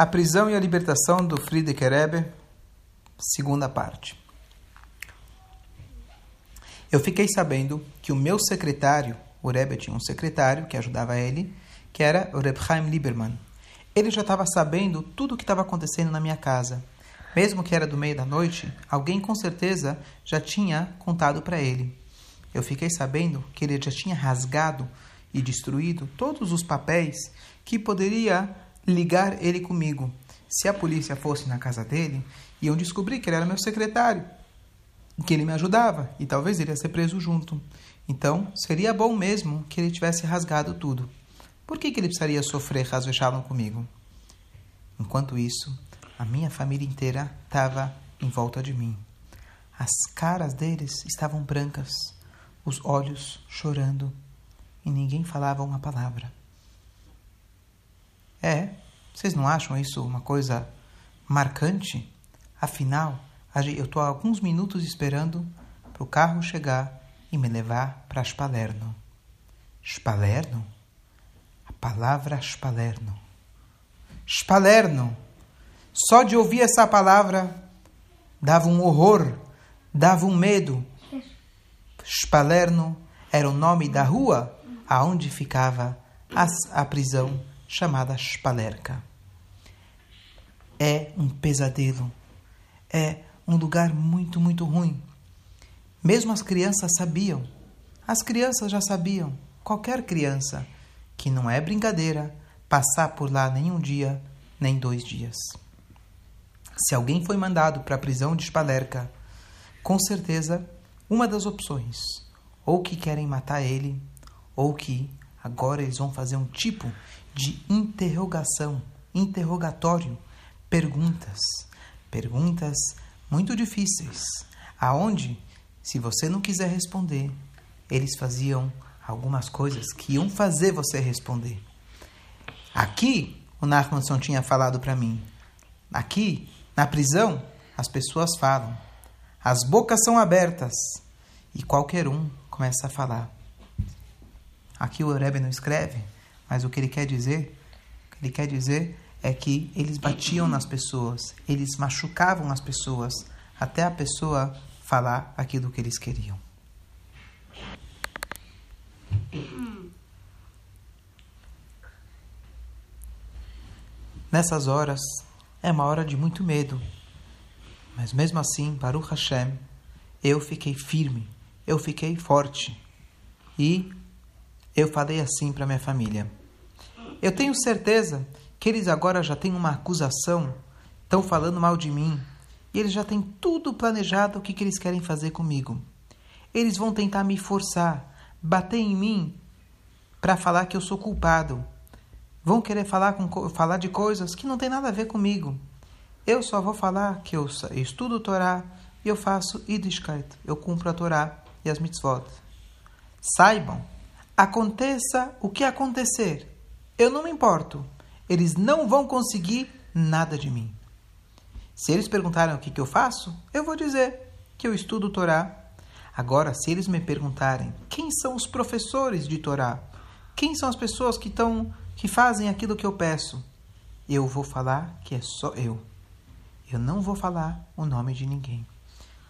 A prisão e a libertação do Friedrich Rebbe, segunda parte. Eu fiquei sabendo que o meu secretário, o Rebbe tinha um secretário que ajudava ele, que era o Reb Chaim Lieberman. Ele já estava sabendo tudo o que estava acontecendo na minha casa. Mesmo que era do meio da noite, alguém com certeza já tinha contado para ele. Eu fiquei sabendo que ele já tinha rasgado e destruído todos os papéis que poderia ligar ele comigo. Se a polícia fosse na casa dele, iam descobrir que ele era meu secretário, que ele me ajudava e talvez ele ia ser preso junto. Então, seria bom mesmo que ele tivesse rasgado tudo. Por que, que ele precisaria sofrer caso Shalom comigo? Enquanto isso, a minha família inteira estava em volta de mim. As caras deles estavam brancas, os olhos chorando, e ninguém falava uma palavra. É, vocês não acham isso uma coisa marcante? Afinal, eu estou há alguns minutos esperando para o carro chegar e me levar para Spalerno. Spalerno? A palavra Spalerno. Spalerno! Só de ouvir essa palavra dava um horror, dava um medo. Spalerno era o nome da rua aonde ficava a, a prisão chamada Spalerka. É um pesadelo. É um lugar muito, muito ruim. Mesmo as crianças sabiam. As crianças já sabiam. Qualquer criança que não é brincadeira passar por lá nem um dia, nem dois dias. Se alguém foi mandado para a prisão de Spalerka, com certeza uma das opções, ou que querem matar ele, ou que agora eles vão fazer um tipo de interrogação, interrogatório, perguntas, perguntas muito difíceis, aonde, se você não quiser responder, eles faziam algumas coisas que iam fazer você responder. Aqui, o Nachmanson tinha falado para mim. Aqui, na prisão, as pessoas falam. As bocas são abertas e qualquer um começa a falar. Aqui o Rebbe não escreve, mas o que ele quer dizer, o que ele quer dizer é que eles batiam nas pessoas, eles machucavam as pessoas até a pessoa falar aquilo que eles queriam. Nessas horas é uma hora de muito medo, mas mesmo assim, Baruch Hashem, eu fiquei firme, eu fiquei forte e eu falei assim para minha família. Eu tenho certeza que eles agora já têm uma acusação, estão falando mal de mim, e eles já têm tudo planejado o que, que eles querem fazer comigo. Eles vão tentar me forçar, bater em mim para falar que eu sou culpado. Vão querer falar, com, falar de coisas que não tem nada a ver comigo. Eu só vou falar que eu estudo Torá e eu faço Yiddishkeit. Eu cumpro a Torá e as mitzvot. Saibam Aconteça o que acontecer, eu não me importo. Eles não vão conseguir nada de mim. Se eles perguntarem o que, que eu faço, eu vou dizer que eu estudo Torá. Agora, se eles me perguntarem quem são os professores de Torá, quem são as pessoas que estão que fazem aquilo que eu peço, eu vou falar que é só eu. Eu não vou falar o nome de ninguém.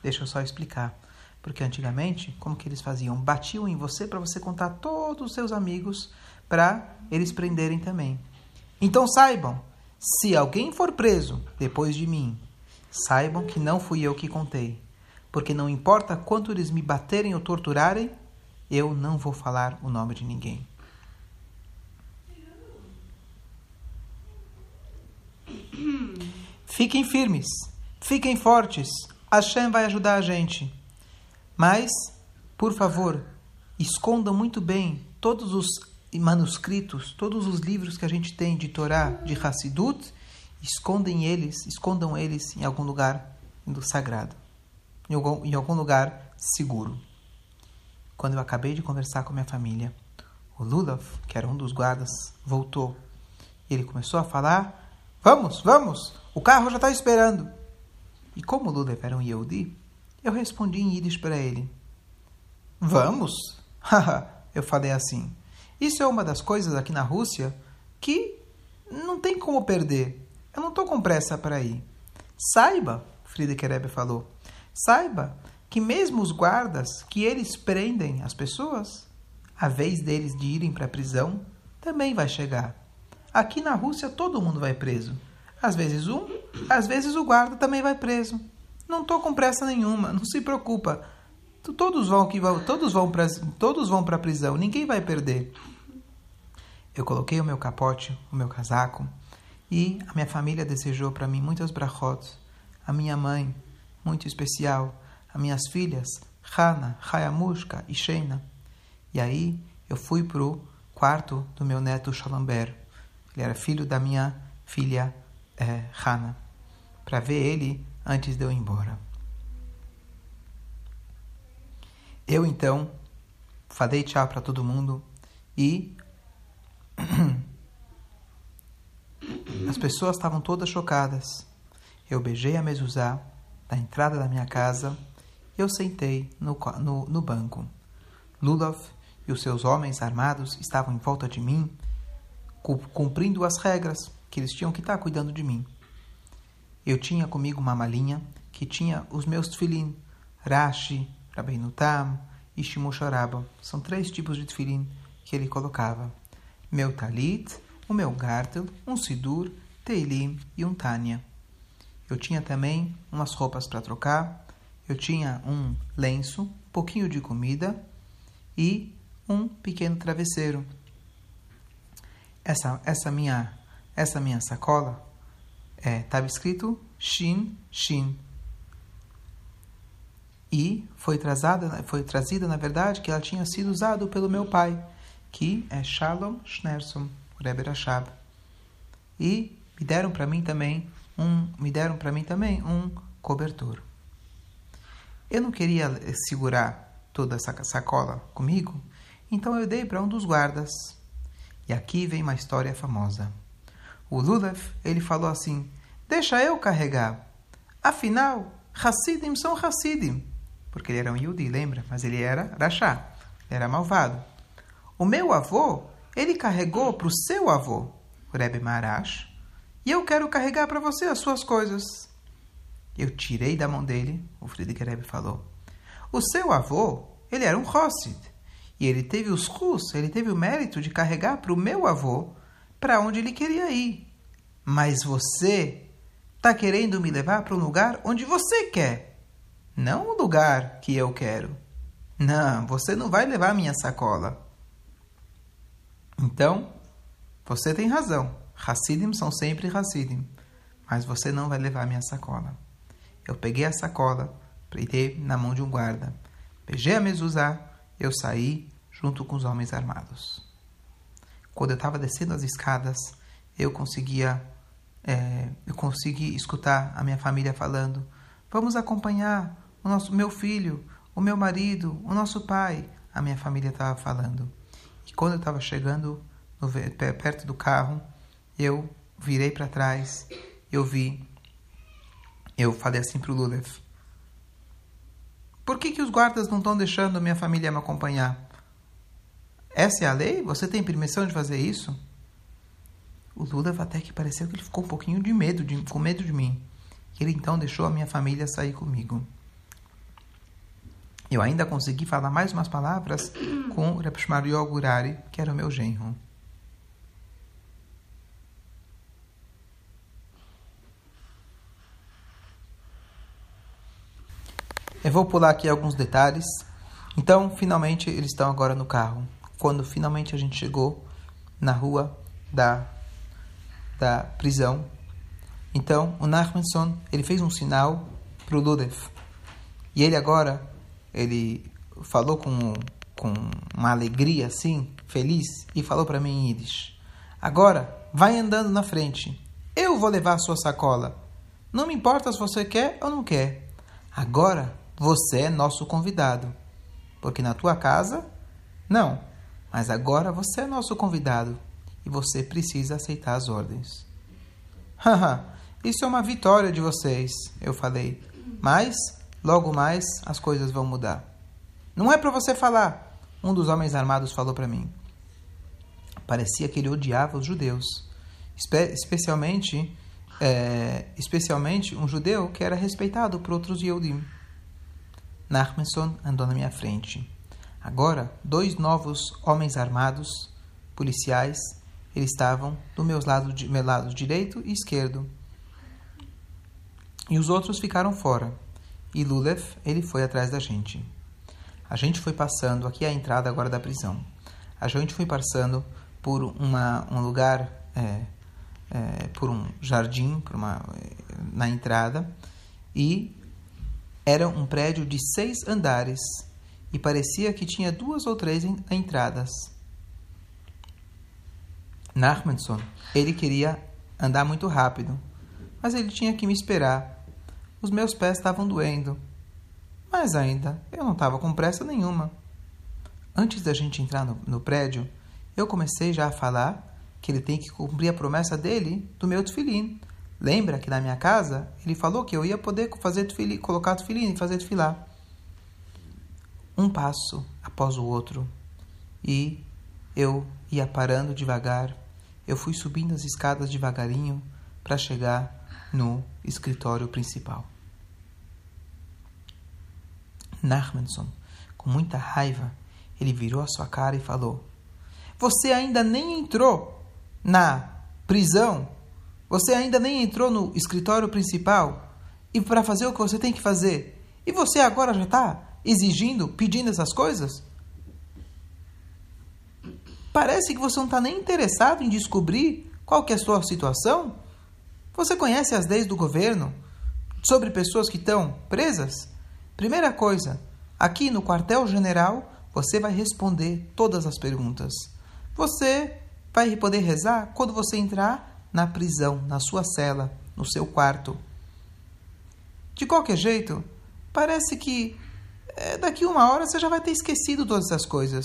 Deixa eu só explicar. Porque antigamente, como que eles faziam? Batiam em você para você contar todos os seus amigos para eles prenderem também. Então saibam, se alguém for preso depois de mim, saibam que não fui eu que contei. Porque não importa quanto eles me baterem ou torturarem, eu não vou falar o nome de ninguém. Fiquem firmes, fiquem fortes. Hashem vai ajudar a gente. Mas, por favor, escondam muito bem todos os manuscritos, todos os livros que a gente tem de Torá, de Hassidut, escondem eles, escondam eles em algum lugar do sagrado, em algum, em algum lugar seguro. Quando eu acabei de conversar com minha família, o Lulav, que era um dos guardas, voltou. Ele começou a falar: Vamos, vamos, o carro já está esperando. E como o Lulav era um Yehudi, eu respondi em Yiddish para ele: Vamos? eu falei assim. Isso é uma das coisas aqui na Rússia que não tem como perder. Eu não estou com pressa para ir. Saiba, Friedrich Rebbe falou, saiba que mesmo os guardas, que eles prendem as pessoas, a vez deles de irem para a prisão também vai chegar. Aqui na Rússia todo mundo vai preso. Às vezes um, às vezes o guarda também vai preso. Não estou com pressa nenhuma, não se preocupa. Todos vão que todos vão para todos vão para prisão, ninguém vai perder. Eu coloquei o meu capote, o meu casaco, e a minha família desejou para mim muitas brachot. A minha mãe, muito especial, as minhas filhas, Hana, Hayamushka e Sheina. E aí eu fui pro quarto do meu neto Shalomber. Ele era filho da minha filha é, Hana, para ver ele antes de eu ir embora. Eu então falei tchau para todo mundo e as pessoas estavam todas chocadas. Eu beijei a mezuzá da entrada da minha casa e eu sentei no, no, no banco. Lulov e os seus homens armados estavam em volta de mim, cumprindo as regras que eles tinham que estar cuidando de mim. Eu tinha comigo uma malinha que tinha os meus tefilim, Rashi, Rabbeinu Tam e Shimoshoraba. São três tipos de tefilim que ele colocava. Meu talit, o meu gartel, um sidur, teilim e um tânia. Eu tinha também umas roupas para trocar, eu tinha um lenço, pouquinho de comida e um pequeno travesseiro. Essa, essa minha essa minha sacola estava é, escrito Shin Shin. E foi trazada, foi trazida, na verdade, que ela tinha sido usada pelo meu pai, que é Shalom Schnerson, Rebbe Rashab. E me deram para mim também um, me deram para mim também um cobertor. Eu não queria segurar toda essa sacola comigo, então eu dei para um dos guardas. E aqui vem uma história famosa. O Lulev, ele falou assim: Deixa eu carregar. Afinal, Hassidim são Hassidim. Porque ele era um Yudi, lembra? Mas ele era Rashá, era malvado. O meu avô, ele carregou para o seu avô, o Rebbe Marash, e eu quero carregar para você as suas coisas. Eu tirei da mão dele, o Friedrich Rebbe falou. O seu avô, ele era um Hossid, e ele teve os Rus, ele teve o mérito de carregar para o meu avô para onde ele queria ir. Mas você está querendo me levar para um lugar onde você quer, não o lugar que eu quero. Não, você não vai levar minha sacola. Então, você tem razão. Hassidim são sempre Hassidim. Mas você não vai levar minha sacola. Eu peguei a sacola, dei na mão de um guarda. Beijei a mezuzá, eu saí junto com os homens armados. Quando eu estava descendo as escadas, eu conseguia, é, eu consegui escutar a minha família falando: vamos acompanhar o nosso meu filho, o meu marido, o nosso pai. A minha família estava falando. E quando eu estava chegando no, perto do carro, eu virei para trás, eu vi, eu falei assim para o Lulev: por que, que os guardas não estão deixando minha família me acompanhar? Essa é a lei? Você tem permissão de fazer isso? O Lula até que pareceu que ele ficou um pouquinho de medo, de, com medo de mim. Ele então deixou a minha família sair comigo. Eu ainda consegui falar mais umas palavras com o Repshmario Gurari, que era o meu genro. Eu vou pular aqui alguns detalhes. Então, finalmente, eles estão agora no carro quando finalmente a gente chegou na rua da, da prisão. Então, o Nachmanson, ele fez um sinal para o Ludev. E ele agora, ele falou com, com uma alegria assim, feliz, e falou para mim em Yiddish. Agora, vai andando na frente. Eu vou levar a sua sacola. Não me importa se você quer ou não quer. Agora, você é nosso convidado. Porque na tua casa, não. Mas agora você é nosso convidado e você precisa aceitar as ordens. Haha, isso é uma vitória de vocês, eu falei. Mas, logo mais, as coisas vão mudar. Não é para você falar, um dos homens armados falou para mim. Parecia que ele odiava os judeus, espe especialmente é, especialmente um judeu que era respeitado por outros Yehudim. Nachmanson andou na minha frente. Agora, dois novos homens armados, policiais, eles estavam do meu lado, meu lado direito e esquerdo. E os outros ficaram fora. E Lulev, ele foi atrás da gente. A gente foi passando, aqui é a entrada agora da prisão. A gente foi passando por uma, um lugar, é, é, por um jardim, por uma, na entrada, e era um prédio de seis andares e parecia que tinha duas ou três entradas. Nachmanson, ele queria andar muito rápido, mas ele tinha que me esperar. Os meus pés estavam doendo. Mas ainda, eu não estava com pressa nenhuma. Antes da gente entrar no, no, prédio, eu comecei já a falar que ele tem que cumprir a promessa dele do meu tefilim. Lembra que na minha casa ele falou que eu ia poder fazer tefilim, colocar tefilim e fazer tefilar um passo após o outro e eu ia parando devagar. Eu fui subindo as escadas devagarinho para chegar no escritório principal. Nachmanson, com muita raiva, ele virou a sua cara e falou: Você ainda nem entrou na prisão, você ainda nem entrou no escritório principal e para fazer o que você tem que fazer. E você agora já está exigindo, pedindo essas coisas? Parece que você não está nem interessado em descobrir qual que é a sua situação. Você conhece as leis do governo sobre pessoas que estão presas? Primeira coisa, aqui no quartel-general você vai responder todas as perguntas. Você vai poder rezar quando você entrar na prisão, na sua cela, no seu quarto. De qualquer jeito, parece que daqui uma hora você já vai ter esquecido todas essas coisas.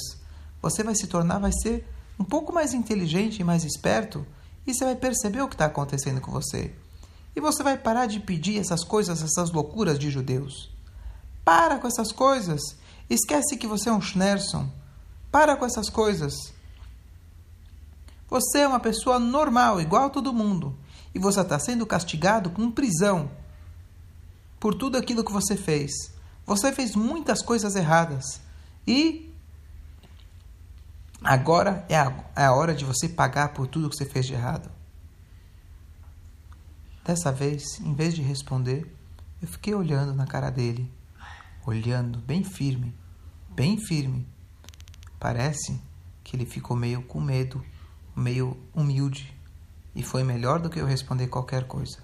Você vai se tornar, vai ser um pouco mais inteligente e mais esperto e você vai perceber o que está acontecendo com você. E você vai parar de pedir essas coisas, essas loucuras de judeus. Para com essas coisas. Esquece que você é um Schnerson. Para com essas coisas. Você é uma pessoa normal, igual a todo mundo. E você está sendo castigado com prisão por tudo aquilo que você fez. Você fez muitas coisas erradas. E agora é a, é a hora de você pagar por tudo que você fez de errado. Dessa vez, em vez de responder, eu fiquei olhando na cara dele, olhando bem firme, bem firme. Parece que ele ficou meio com medo, meio humilde, e foi melhor do que eu responder qualquer coisa.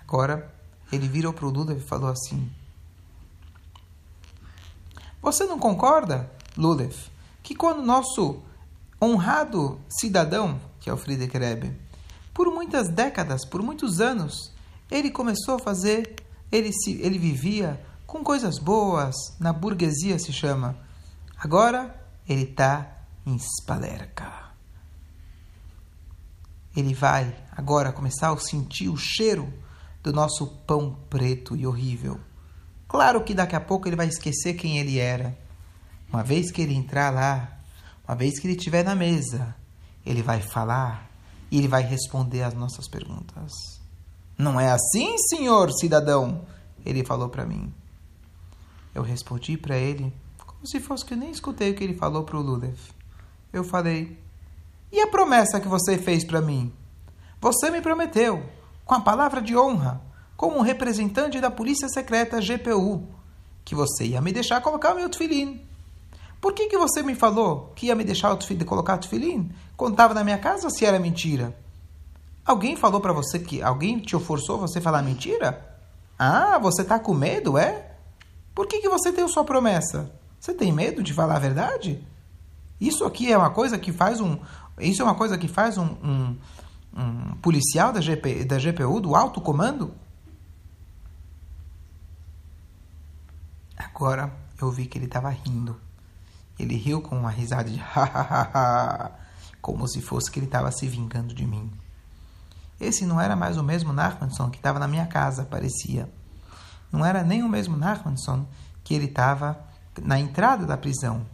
Agora ele virou para o Lulev e falou assim: Você não concorda, Lulev, que quando nosso honrado cidadão, que é o Friedrich Rebbe, por muitas décadas, por muitos anos, ele começou a fazer, ele, se, ele vivia com coisas boas, na burguesia se chama. Agora ele está em Spalerka. Ele vai agora começar a sentir o cheiro do nosso pão preto e horrível. Claro que daqui a pouco ele vai esquecer quem ele era. Uma vez que ele entrar lá, uma vez que ele estiver na mesa, ele vai falar e ele vai responder às nossas perguntas. Não é assim, senhor cidadão? Ele falou para mim. Eu respondi para ele como se fosse que eu nem escutei o que ele falou para o Lulev. Eu falei: E a promessa que você fez para mim? Você me prometeu com a palavra de honra, como um representante da Polícia Secreta GPU, que você ia me deixar colocar o meu tefilim. Por que, que você me falou que ia me deixar o tefilim, colocar o tefilim estava na minha casa se era mentira? Alguém falou para você que alguém te forçou você falar mentira? Ah, você tá com medo, é? Por que, que você tem sua promessa? Você tem medo de falar a verdade? Isso aqui é uma coisa que faz um. Isso é uma coisa que faz um, um um policial da, GP, da GPU, do alto comando? Agora eu vi que ele estava rindo. Ele riu com uma risada de como se fosse que ele estava se vingando de mim. Esse não era mais o mesmo Nachmanson que estava na minha casa, parecia. Não era nem o mesmo Nachmanson que ele estava na entrada da prisão.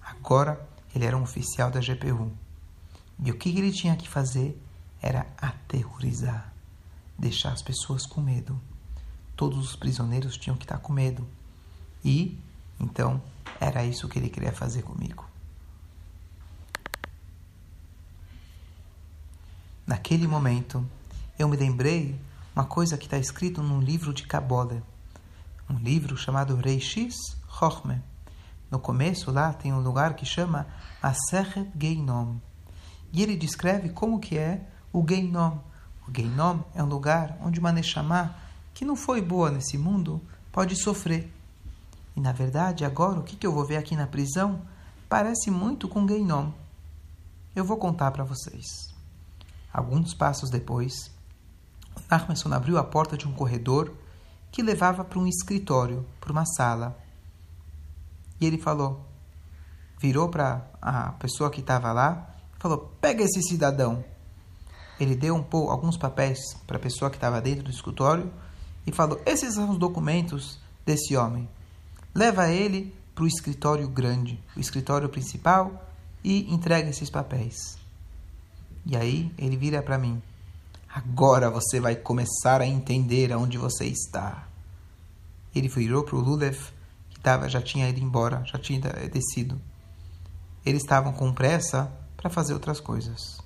Agora ele era um oficial da GPU. E o que ele tinha que fazer era aterrorizar, deixar as pessoas com medo. Todos os prisioneiros tinham que estar com medo. E, então, era isso que ele queria fazer comigo. Naquele momento, eu me lembrei uma coisa que está escrito num livro de Kabbalah, um livro chamado Reishis Chochmeh. No começo lá tem um lugar que chama Aseret Geinom. E ele descreve como que é o Geinom. O Geinom é um lugar onde uma Neshama que não foi boa nesse mundo pode sofrer. E na verdade, agora o que, eu vou ver aqui na prisão parece muito com Geinom. Eu vou contar para vocês. Alguns passos depois, Nachmanson abriu a porta de um corredor que levava para um escritório, para uma sala. E ele falou, virou para a pessoa que estava lá, falou: Pega esse cidadão. Ele deu um pouco, alguns papéis para a pessoa que estava dentro do escritório e falou: Esses são os documentos desse homem. Leva ele para o escritório grande, o escritório principal, e entrega esses papéis. E aí ele vira para mim: Agora você vai começar a entender aonde você está. Ele virou para o Lulev, que tava, já tinha ido embora, já tinha descido. Eles estavam com pressa para fazer outras coisas.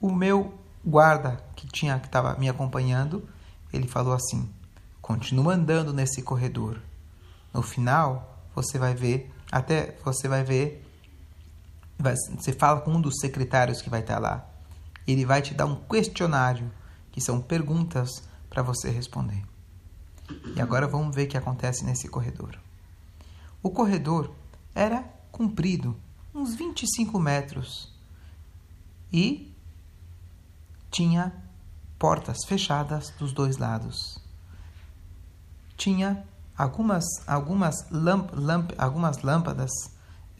O meu guarda que tinha que estava me acompanhando, ele falou assim: continua andando nesse corredor. No final, você vai ver, até você vai ver, vai, você fala com um dos secretários que vai estar lá. Ele vai te dar um questionário, que são perguntas para você responder. E agora vamos ver o que acontece nesse corredor. O corredor era comprido, uns 25 metros, e tinha portas fechadas dos dois lados. Tinha algumas, algumas, lamp, lamp, algumas lâmpadas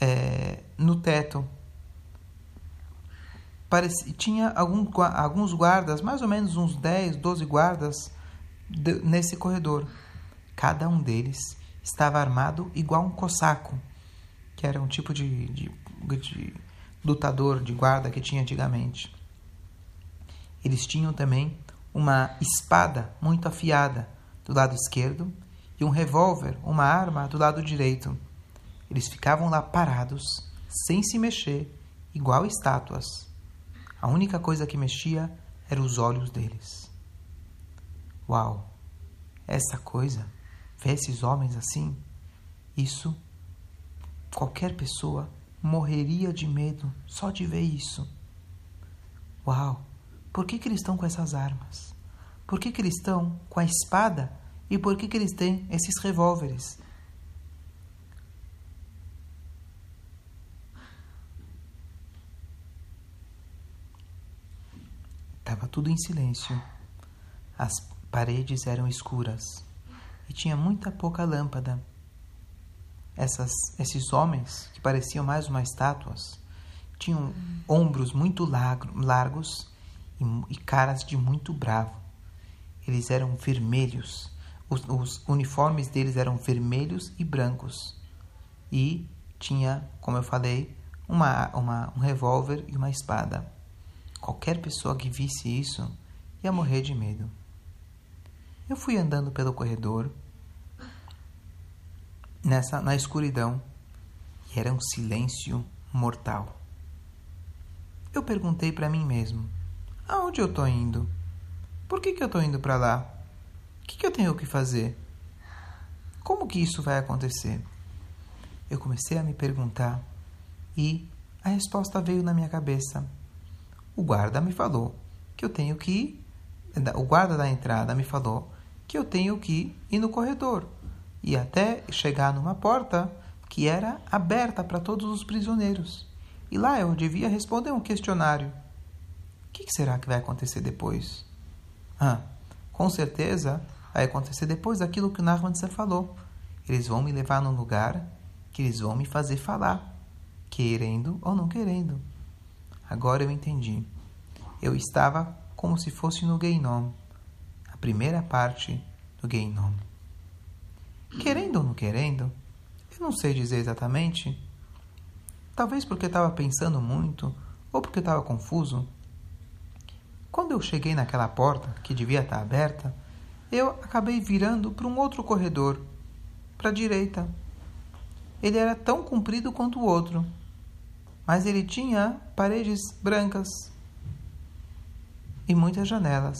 é, no teto. Tinha algum, alguns guardas, mais ou menos uns 10, 12 guardas de, nesse corredor. Cada um deles estava armado igual um cossaco, que era um tipo de, de, de lutador, de guarda que tinha antigamente. Eles tinham também uma espada muito afiada do lado esquerdo e um revólver, uma arma do lado direito. Eles ficavam lá parados, sem se mexer, igual estátuas. A única coisa que mexia eram os olhos deles. Uau! Essa coisa, ver esses homens assim, isso qualquer pessoa morreria de medo só de ver isso. Uau! Por que, que eles estão com essas armas? Por que, que eles estão com a espada? E por que, que eles têm esses revólveres? Estava tudo em silêncio. As paredes eram escuras e tinha muita pouca lâmpada. Essas, esses homens, que pareciam mais uma estátuas, tinham ombros muito largos e, caras de muito bravo. Eles eram vermelhos, os, os uniformes deles eram vermelhos e brancos. E tinha, como eu falei, uma, uma, um revólver e uma espada. Qualquer pessoa que visse isso ia morrer de medo. Eu fui andando pelo corredor, nessa na escuridão, e era um silêncio mortal. Eu perguntei para mim mesmo: Aonde eu estou indo? Por que, que eu estou indo para lá? O que, que eu tenho que fazer? Como que isso vai acontecer? Eu comecei a me perguntar e a resposta veio na minha cabeça. O guarda me falou que eu tenho que ir. O guarda da entrada me falou que eu tenho que ir no corredor e até chegar numa porta que era aberta para todos os prisioneiros. E lá eu devia responder um questionário que, que será que vai acontecer depois? Ah, com certeza vai acontecer depois daquilo que o Narmanser falou. Eles vão me levar num lugar que eles vão me fazer falar, querendo ou não querendo. Agora eu entendi. Eu estava como se fosse no Geinom, a primeira parte do Geinom. Querendo ou não querendo, eu não sei dizer exatamente. Talvez porque estava pensando muito ou porque estava confuso. Quando eu cheguei naquela porta, que devia estar aberta, eu acabei virando para um outro corredor, para a direita. Ele era tão comprido quanto o outro, mas ele tinha paredes brancas e muitas janelas.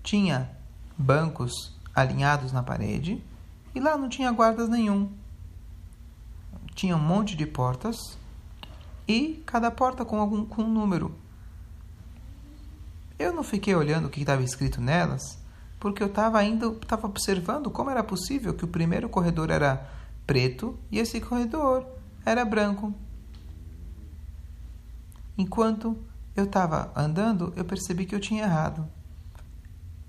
Tinha bancos alinhados na parede e lá não tinha guardas nenhum. Tinha um monte de portas e cada porta com algum com um número. Eu não fiquei olhando o que estava escrito nelas, porque eu estava ainda estava observando como era possível que o primeiro corredor era preto e esse corredor era branco. Enquanto eu estava andando, eu percebi que eu tinha errado.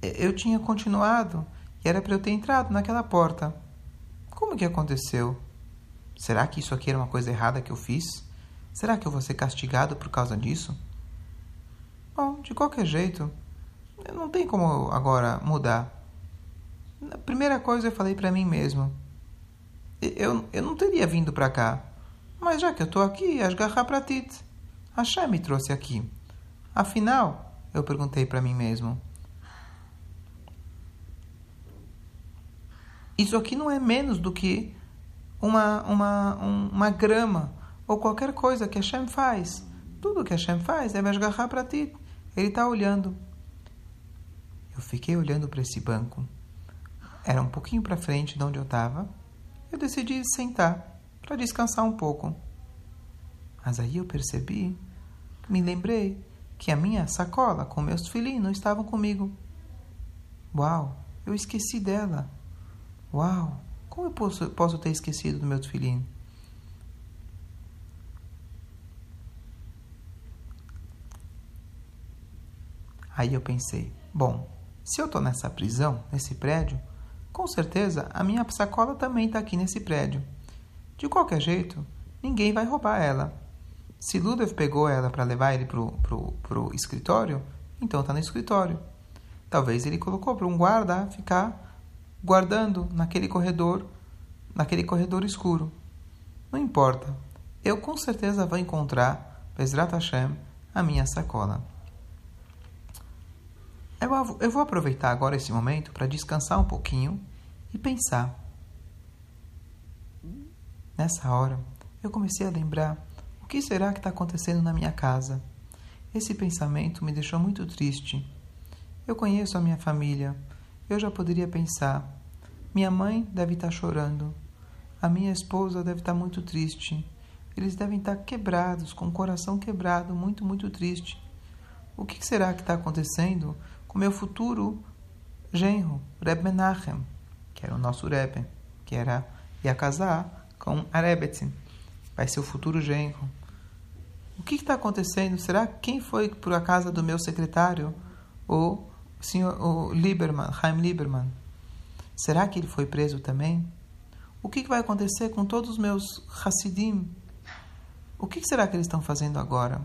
Eu tinha continuado e era para eu ter entrado naquela porta. Como que aconteceu? Será que isso aqui era uma coisa errada que eu fiz? Será que eu vou ser castigado por causa disso? Bom, de qualquer jeito, não tem como agora mudar. A primeira coisa eu falei para mim mesmo. Eu, eu não teria vindo para cá. Mas já que eu estou aqui, Asgarra Pratit. Hashem me trouxe aqui. Afinal, eu perguntei para mim mesmo. Isso aqui não é menos do que uma, uma, uma grama ou qualquer coisa que Hashem faz. Tudo que Hashem faz é Vashgaha para ti. Ele está olhando. Eu fiquei olhando para esse banco. Era um pouquinho para frente de onde eu estava. Eu decidi sentar para descansar um pouco. Mas aí eu percebi, me lembrei que a minha sacola com meus filhinhos estavam comigo. Uau, eu esqueci dela. Uau, como eu posso, posso ter esquecido do meu filhinho? Aí eu pensei, bom, se eu estou nessa prisão, nesse prédio, com certeza a minha sacola também está aqui nesse prédio. De qualquer jeito, ninguém vai roubar ela. Se Ludev pegou ela para levar ele pro, pro, pro escritório, então está no escritório. Talvez ele colocou para um guarda ficar guardando naquele corredor, naquele corredor escuro. Não importa, eu com certeza vou encontrar, Bezrat Hashem, a minha sacola. Eu, vou aproveitar agora esse momento para descansar um pouquinho e pensar. Nessa hora, eu comecei a lembrar o que será que está acontecendo na minha casa. Esse pensamento me deixou muito triste. Eu conheço a minha família, eu já poderia pensar: minha mãe deve estar chorando, a minha esposa deve estar muito triste, eles devem estar quebrados, com o coração quebrado, muito, muito triste. O que será que está acontecendo com meu futuro genro, Reb Menachem, que era o nosso Rebbe, que era ia casar com a Rebetzin, vai ser o futuro genro. O que está acontecendo? Será quem foi por a casa do meu secretário? O senhor o Lieberman, Chaim Lieberman, será que ele foi preso também? O que vai acontecer com todos os meus Hassidim? O que será que eles estão fazendo agora?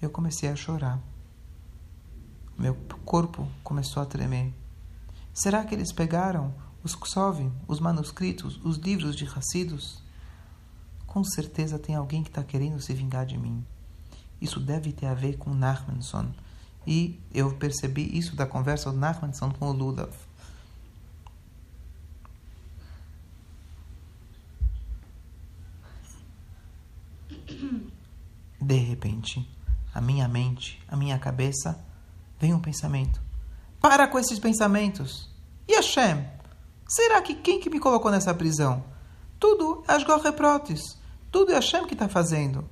Eu comecei a chorar. Meu corpo começou a tremer. Será que eles pegaram os Ksovim, os manuscritos, os livros de Hassidos? Com certeza tem alguém que está querendo se vingar de mim. Isso deve ter a ver com Nachmanson, e eu percebi isso da conversa do Nachmanson com o Ludav. De repente, a minha mente, a minha cabeça, vem um pensamento. Para com esses pensamentos. E Hashem? Será que quem que me colocou nessa prisão? Tudo é Asgor Reprotes. Tudo é Hashem que está fazendo.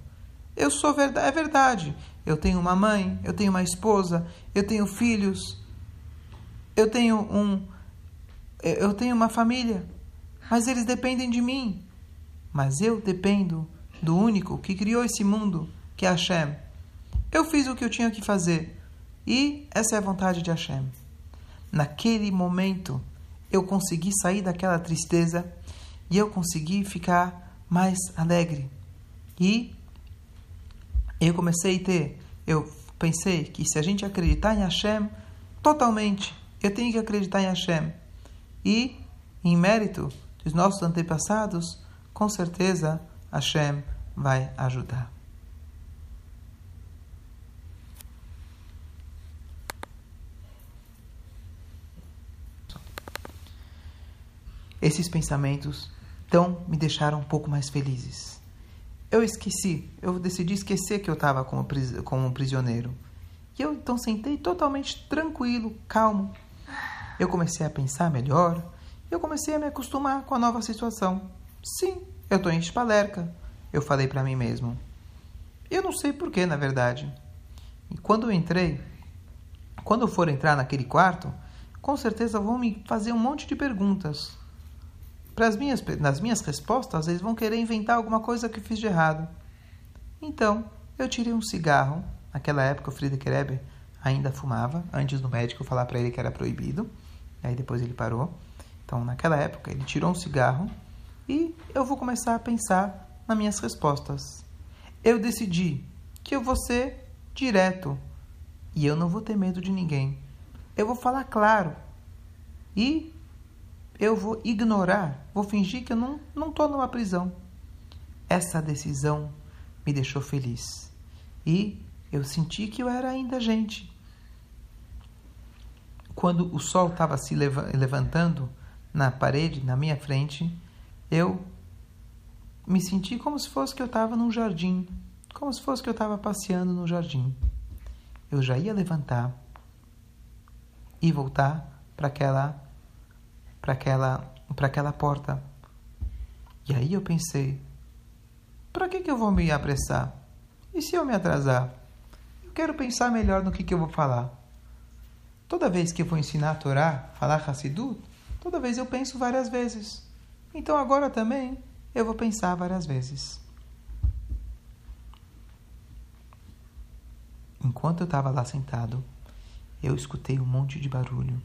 Eu sou verdade, é verdade. Eu tenho uma mãe, eu tenho uma esposa, eu tenho filhos, eu tenho um, eu tenho uma família, mas eles dependem de mim. Mas eu dependo do único que criou esse mundo, que é Hashem. Eu fiz o que eu tinha que fazer e essa é a vontade de Hashem. Naquele momento, eu consegui sair daquela tristeza e eu consegui ficar mais alegre. E eu comecei a ter, eu pensei que se a gente acreditar em Hashem, totalmente, eu tenho que acreditar em Hashem. E, em mérito dos nossos antepassados, com certeza Hashem vai ajudar. Esses pensamentos então me deixaram um pouco mais felizes. Eu esqueci, eu decidi esquecer que eu estava como, como um prisioneiro. E eu então sentei totalmente tranquilo, calmo. Eu comecei a pensar melhor, eu comecei a me acostumar com a nova situação. Sim, eu estou em Espalerca, eu falei para mim mesmo. Eu não sei porquê, na verdade. E quando eu entrei, quando eu for entrar naquele quarto, com certeza vão me fazer um monte de perguntas. Para minhas, nas minhas respostas, eles vão querer inventar alguma coisa que fiz de errado. Então, eu tirei um cigarro. Naquela época, o Friedrich Rebbe ainda fumava, antes do médico falar para ele que era proibido. Aí depois ele parou. Então, naquela época, ele tirou um cigarro e eu vou começar a pensar nas minhas respostas. Eu decidi que eu vou ser direto e eu não vou ter medo de ninguém. Eu vou falar claro e eu vou ignorar, vou fingir que eu não não estou numa prisão. Essa decisão me deixou feliz e eu senti que eu era ainda gente. Quando o sol estava se levantando na parede, na minha frente, eu me senti como se fosse que eu estava num jardim, como se fosse que eu estava passeando no jardim. Eu já ia levantar e voltar para aquela para aquela para aquela porta. E aí eu pensei, para que que eu vou me apressar? E se eu me atrasar? Eu quero pensar melhor no que que eu vou falar. Toda vez que eu vou ensinar a Torá, falar Hassidut, toda vez eu penso várias vezes. Então agora também eu vou pensar várias vezes. Enquanto eu estava lá sentado, eu escutei um monte de barulho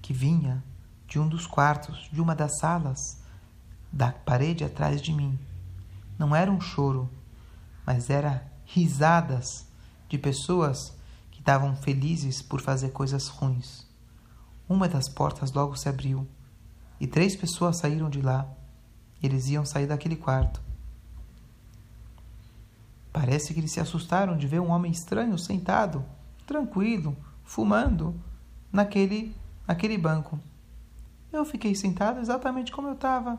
que vinha de um dos quartos, de uma das salas, da parede atrás de mim. Não era um choro, mas era risadas de pessoas que estavam felizes por fazer coisas ruins. Uma das portas logo se abriu e três pessoas saíram de lá. Eles iam sair daquele quarto. Parece que eles se assustaram de ver um homem estranho sentado, tranquilo, fumando, naquele, naquele banco. Eu fiquei sentado exatamente como eu estava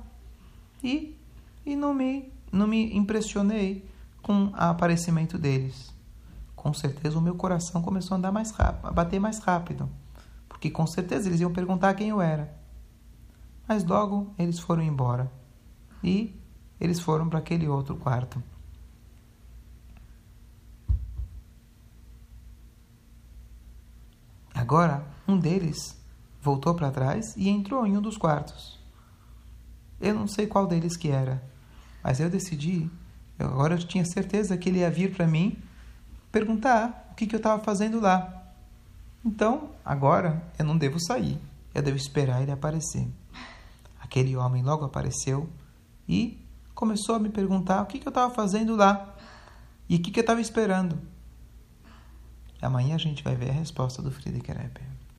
e, e não, me, não me impressionei com o aparecimento deles. Com certeza o meu coração começou a andar mais rápido, a bater mais rápido, porque com certeza eles iam perguntar quem eu era. Mas logo eles foram embora e eles foram para aquele outro quarto. Agora, um deles voltou para trás e entrou em um dos quartos. Eu não sei qual deles que era, mas eu decidi, agora eu tinha certeza que ele ia vir para mim perguntar o que, que eu estava fazendo lá. Então, agora eu não devo sair, eu devo esperar ele aparecer. Aquele homem logo apareceu e começou a me perguntar o que, que eu estava fazendo lá e o que, que eu estava esperando. Amanhã a gente vai ver a resposta do Friedrich Rebbe.